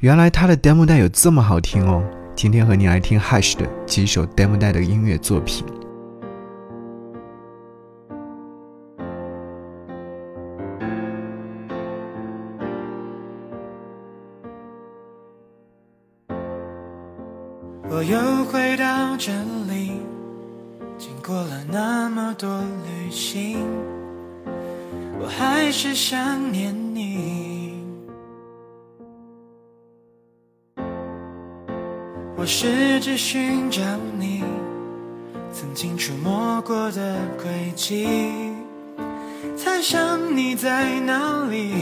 原来他的 demo 带有这么好听哦！今天和你来听 Hush 的几首 demo 带的音乐作品。我又回到这里，经过了那么多旅行，我还是想念你。我试着寻找你曾经触摸过的轨迹，猜想你在哪里。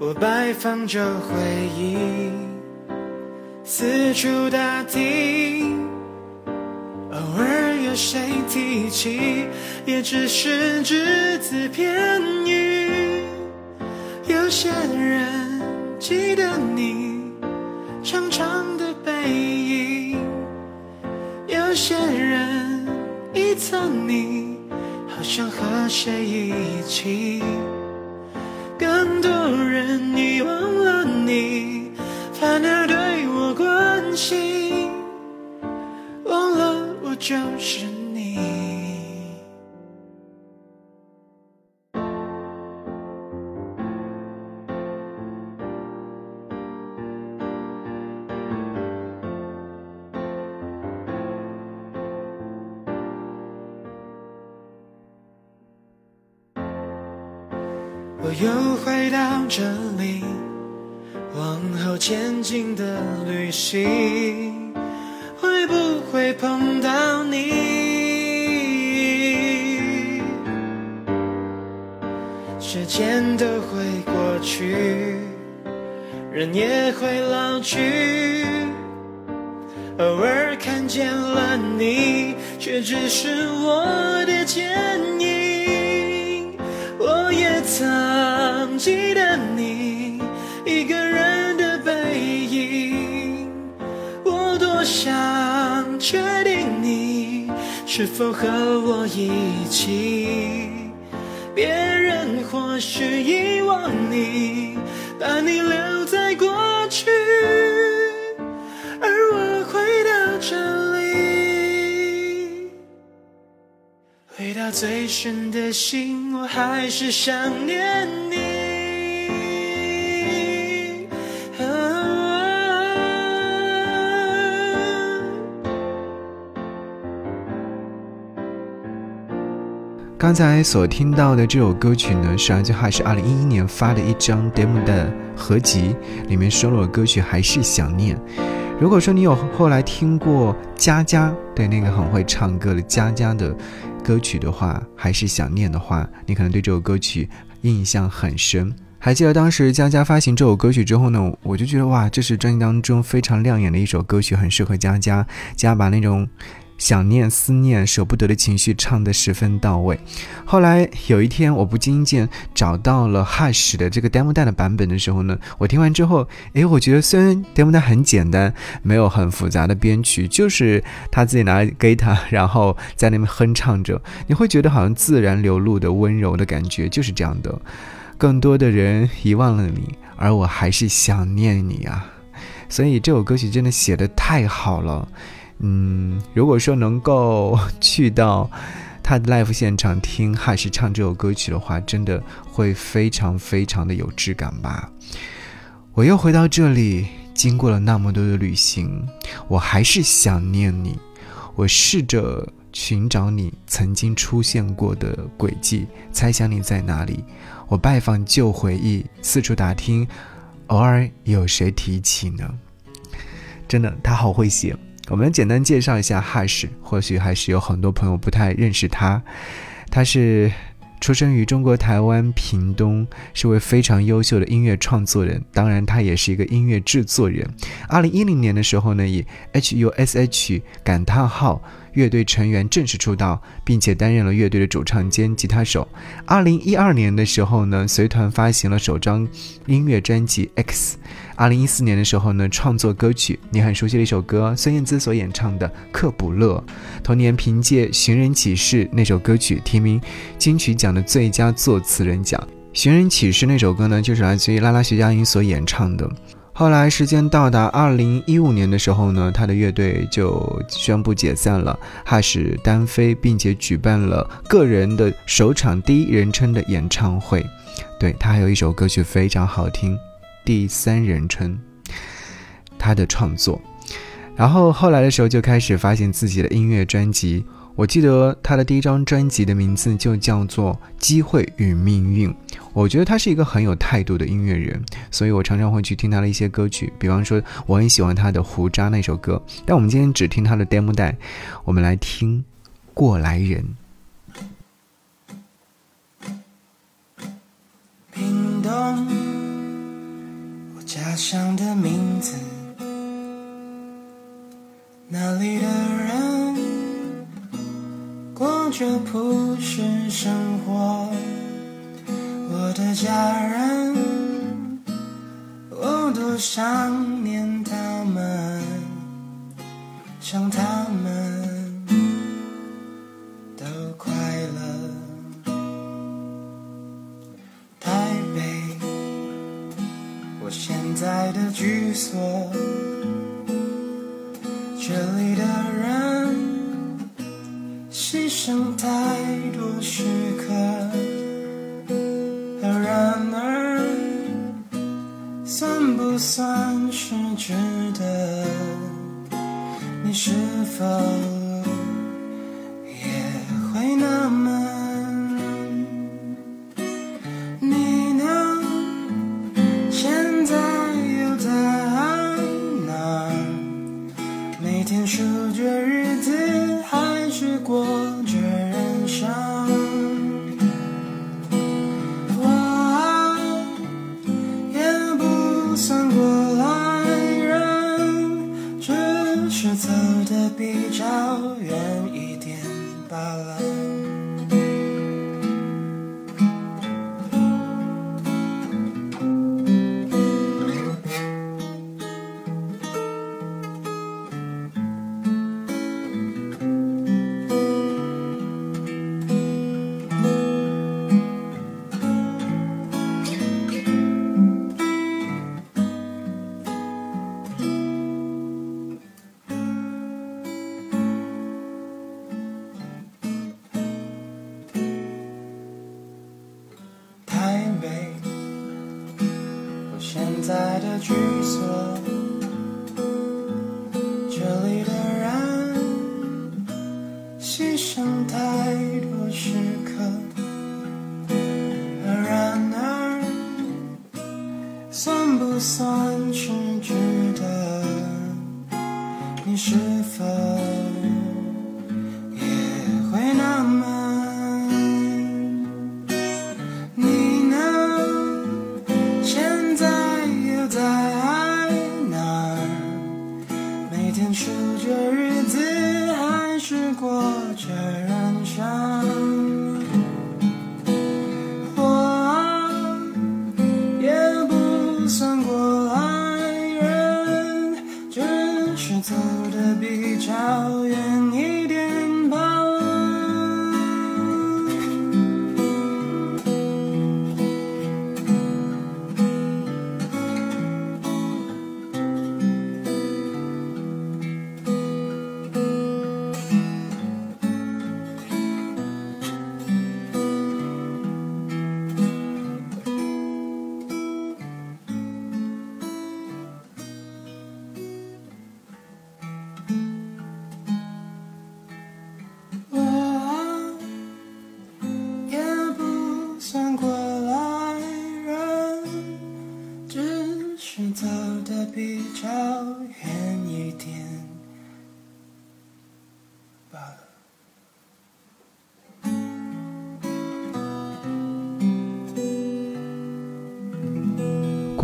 我摆放着回忆，四处打听，偶尔有谁提起，也只是只字片语。有些人记得你长长的背影，有些人遗藏你，好像和谁一起。更多人遗忘了你，反而对我关心，忘了我就是你。这里，往后前进的旅行，会不会碰到你？时间都会过去，人也会老去，偶尔看见了你，却只是我的剪影。我也曾记得你一个人的背影，我多想确定你是否和我一起。别人或许遗忘你，把你留在过去，而我回到这里。回到最深的心，我还是想念你。刚才所听到的这首歌曲呢，是来自 Hush 二零一一年发的一张 demo 的合集，里面收录的歌曲还是想念。如果说你有后来听过佳佳对那个很会唱歌的佳佳的歌曲的话，还是想念的话，你可能对这首歌曲印象很深。还记得当时佳佳发行这首歌曲之后呢，我就觉得哇，这是专辑当中非常亮眼的一首歌曲，很适合佳佳。佳把那种想念、思念、舍不得的情绪唱得十分到位。后来有一天，我不经意间找到了 Hush 的这个 demo 带的版本的时候呢，我听完之后，诶，我觉得虽然 demo 带很简单，没有很复杂的编曲，就是他自己拿 guitar，然后在那边哼唱着，你会觉得好像自然流露的温柔的感觉，就是这样的。更多的人遗忘了你，而我还是想念你啊！所以这首歌曲真的写得太好了。嗯，如果说能够去到他的 live 现场听汉士唱这首歌曲的话，真的会非常非常的有质感吧。我又回到这里，经过了那么多的旅行，我还是想念你。我试着寻找你曾经出现过的轨迹，猜想你在哪里。我拜访旧回忆，四处打听，偶尔有谁提起呢？真的，他好会写。我们简单介绍一下 Hush，或许还是有很多朋友不太认识他。他是出生于中国台湾屏东，是位非常优秀的音乐创作人，当然他也是一个音乐制作人。二零一零年的时候呢，以 H.U.S.H 感叹号。乐队成员正式出道，并且担任了乐队的主唱兼吉他手。二零一二年的时候呢，随团发行了首张音乐专辑《X》。二零一四年的时候呢，创作歌曲，你很熟悉的一首歌，孙燕姿所演唱的《克卜勒》。同年凭借《寻人启事》那首歌曲提名金曲奖的最佳作词人奖。寻人启事》那首歌呢，就是来自于拉拉徐佳莹所演唱的。后来时间到达二零一五年的时候呢，他的乐队就宣布解散了，哈士单飞，并且举办了个人的首场第一人称的演唱会。对他还有一首歌曲非常好听，《第三人称》，他的创作。然后后来的时候就开始发行自己的音乐专辑。我记得他的第一张专辑的名字就叫做《机会与命运》。我觉得他是一个很有态度的音乐人，所以我常常会去听他的一些歌曲。比方说，我很喜欢他的《胡渣》那首歌。但我们今天只听他的 demo 带，我们来听《过来人》。家乡的名字，那里的人。过着朴实生活，我的家人，我多想念他们，想他们都快乐。台北，我现在的居所，这里的人。牺牲太多时刻，然而算不算是值得？你是否这人生。所，这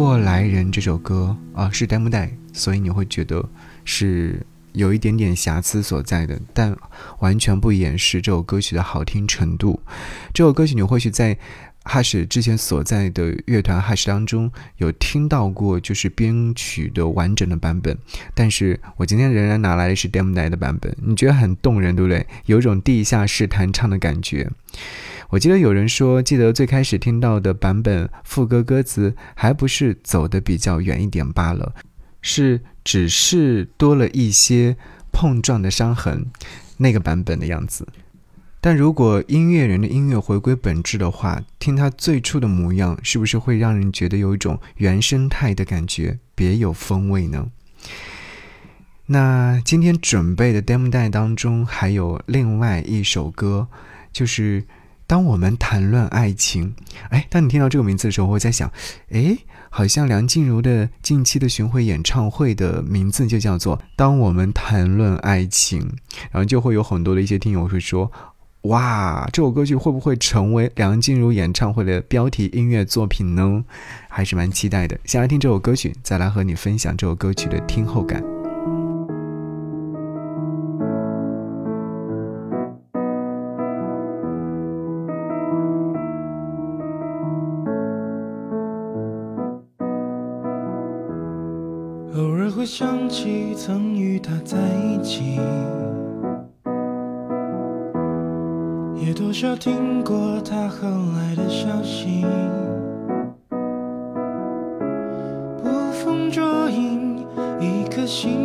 过来人这首歌啊是 demo 带，所以你会觉得是有一点点瑕疵所在的，但完全不掩饰这首歌曲的好听程度。这首歌曲你或许在哈士之前所在的乐团哈士当中有听到过，就是编曲的完整的版本，但是我今天仍然拿来的是 demo 带的版本，你觉得很动人，对不对？有种地下室弹唱的感觉。我记得有人说，记得最开始听到的版本副歌歌词还不是走的比较远一点罢了，是只是多了一些碰撞的伤痕，那个版本的样子。但如果音乐人的音乐回归本质的话，听他最初的模样，是不是会让人觉得有一种原生态的感觉，别有风味呢？那今天准备的 demo 带当中还有另外一首歌，就是《当我们谈论爱情》。哎，当你听到这个名字的时候，我会在想，哎，好像梁静茹的近期的巡回演唱会的名字就叫做《当我们谈论爱情》，然后就会有很多的一些听友会说。哇，这首歌曲会不会成为梁静茹演唱会的标题音乐作品呢？还是蛮期待的。先来听这首歌曲，再来和你分享这首歌曲的听后感。偶尔会想起曾与他在一起。也多少听过他后来的消息，捕风捉影，一颗心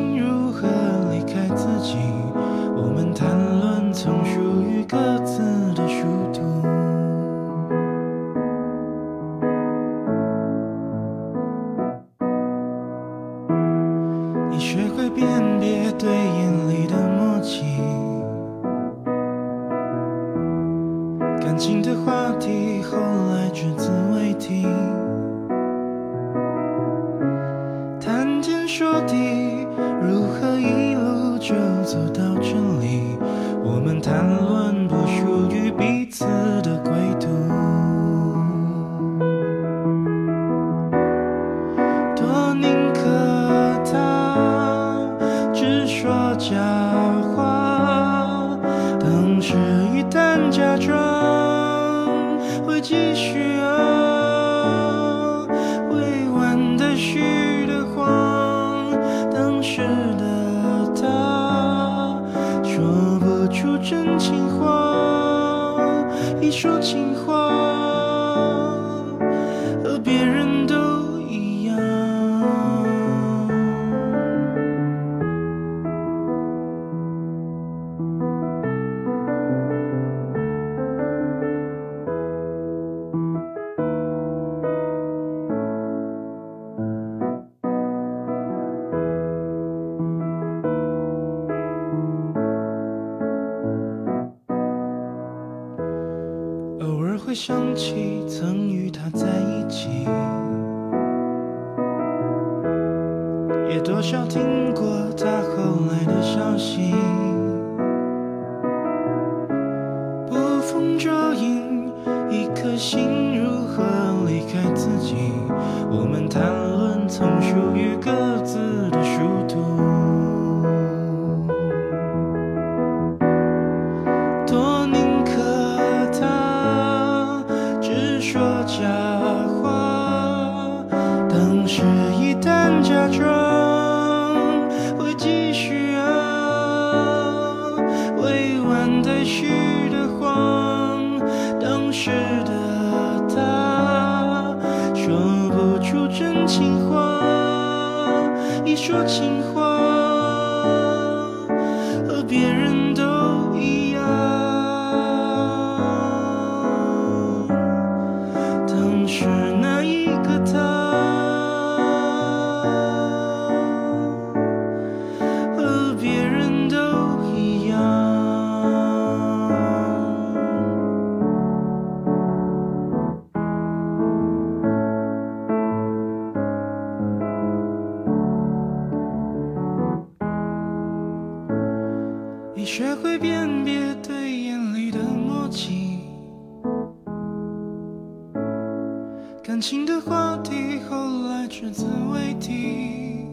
情话。风捉影，一颗心如何离开自己？我们谈论曾属于各说情话后来只字未提，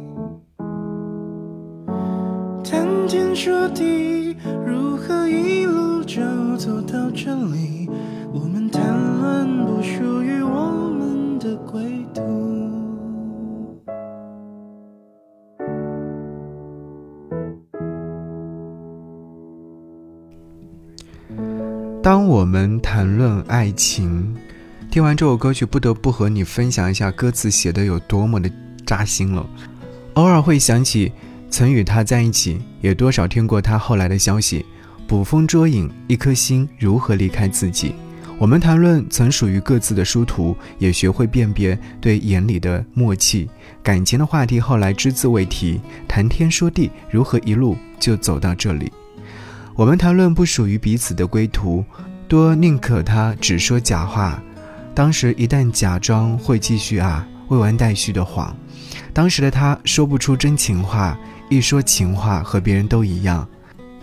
谈天说地，如何一路就走到这里？我们谈论不属于我们的归途。当我们谈论爱情，听完这首歌曲，不得不和你分享一下歌词写的有多么的扎心了。偶尔会想起曾与他在一起，也多少听过他后来的消息。捕风捉影，一颗心如何离开自己？我们谈论曾属于各自的殊途，也学会辨别对眼里的默契。感情的话题后来只字未提，谈天说地，如何一路就走到这里？我们谈论不属于彼此的归途，多宁可他只说假话。当时一旦假装会继续啊，未完待续的谎。当时的他说不出真情话，一说情话和别人都一样。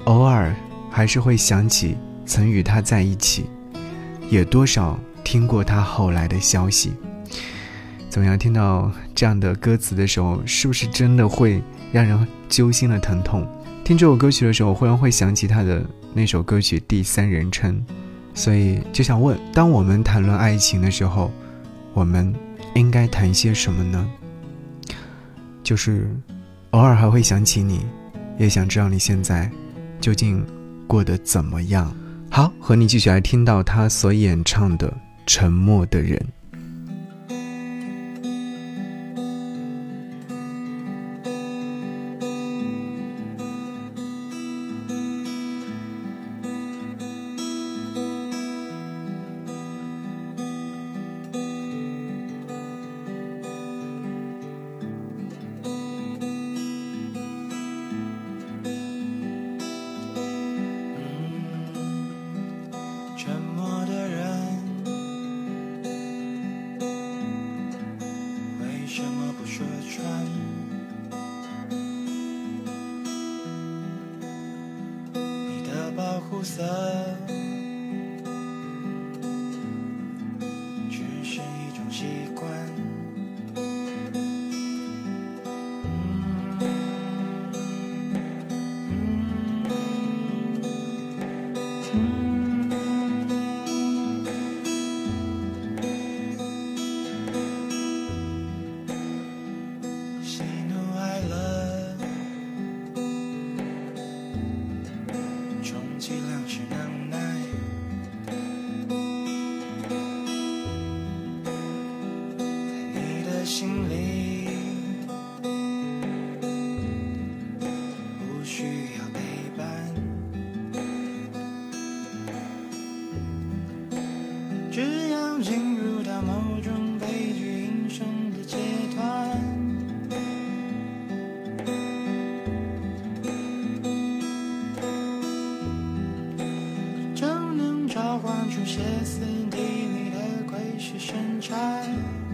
偶尔还是会想起曾与他在一起，也多少听过他后来的消息。怎么样？听到这样的歌词的时候，是不是真的会让人揪心的疼痛？听这首歌曲的时候，忽然会想起他的那首歌曲《第三人称》，所以就想问：当我们谈论爱情的时候，我们应该谈些什么呢？就是偶尔还会想起你，也想知道你现在究竟过得怎么样。好，和你继续来听到他所演唱的《沉默的人》。child.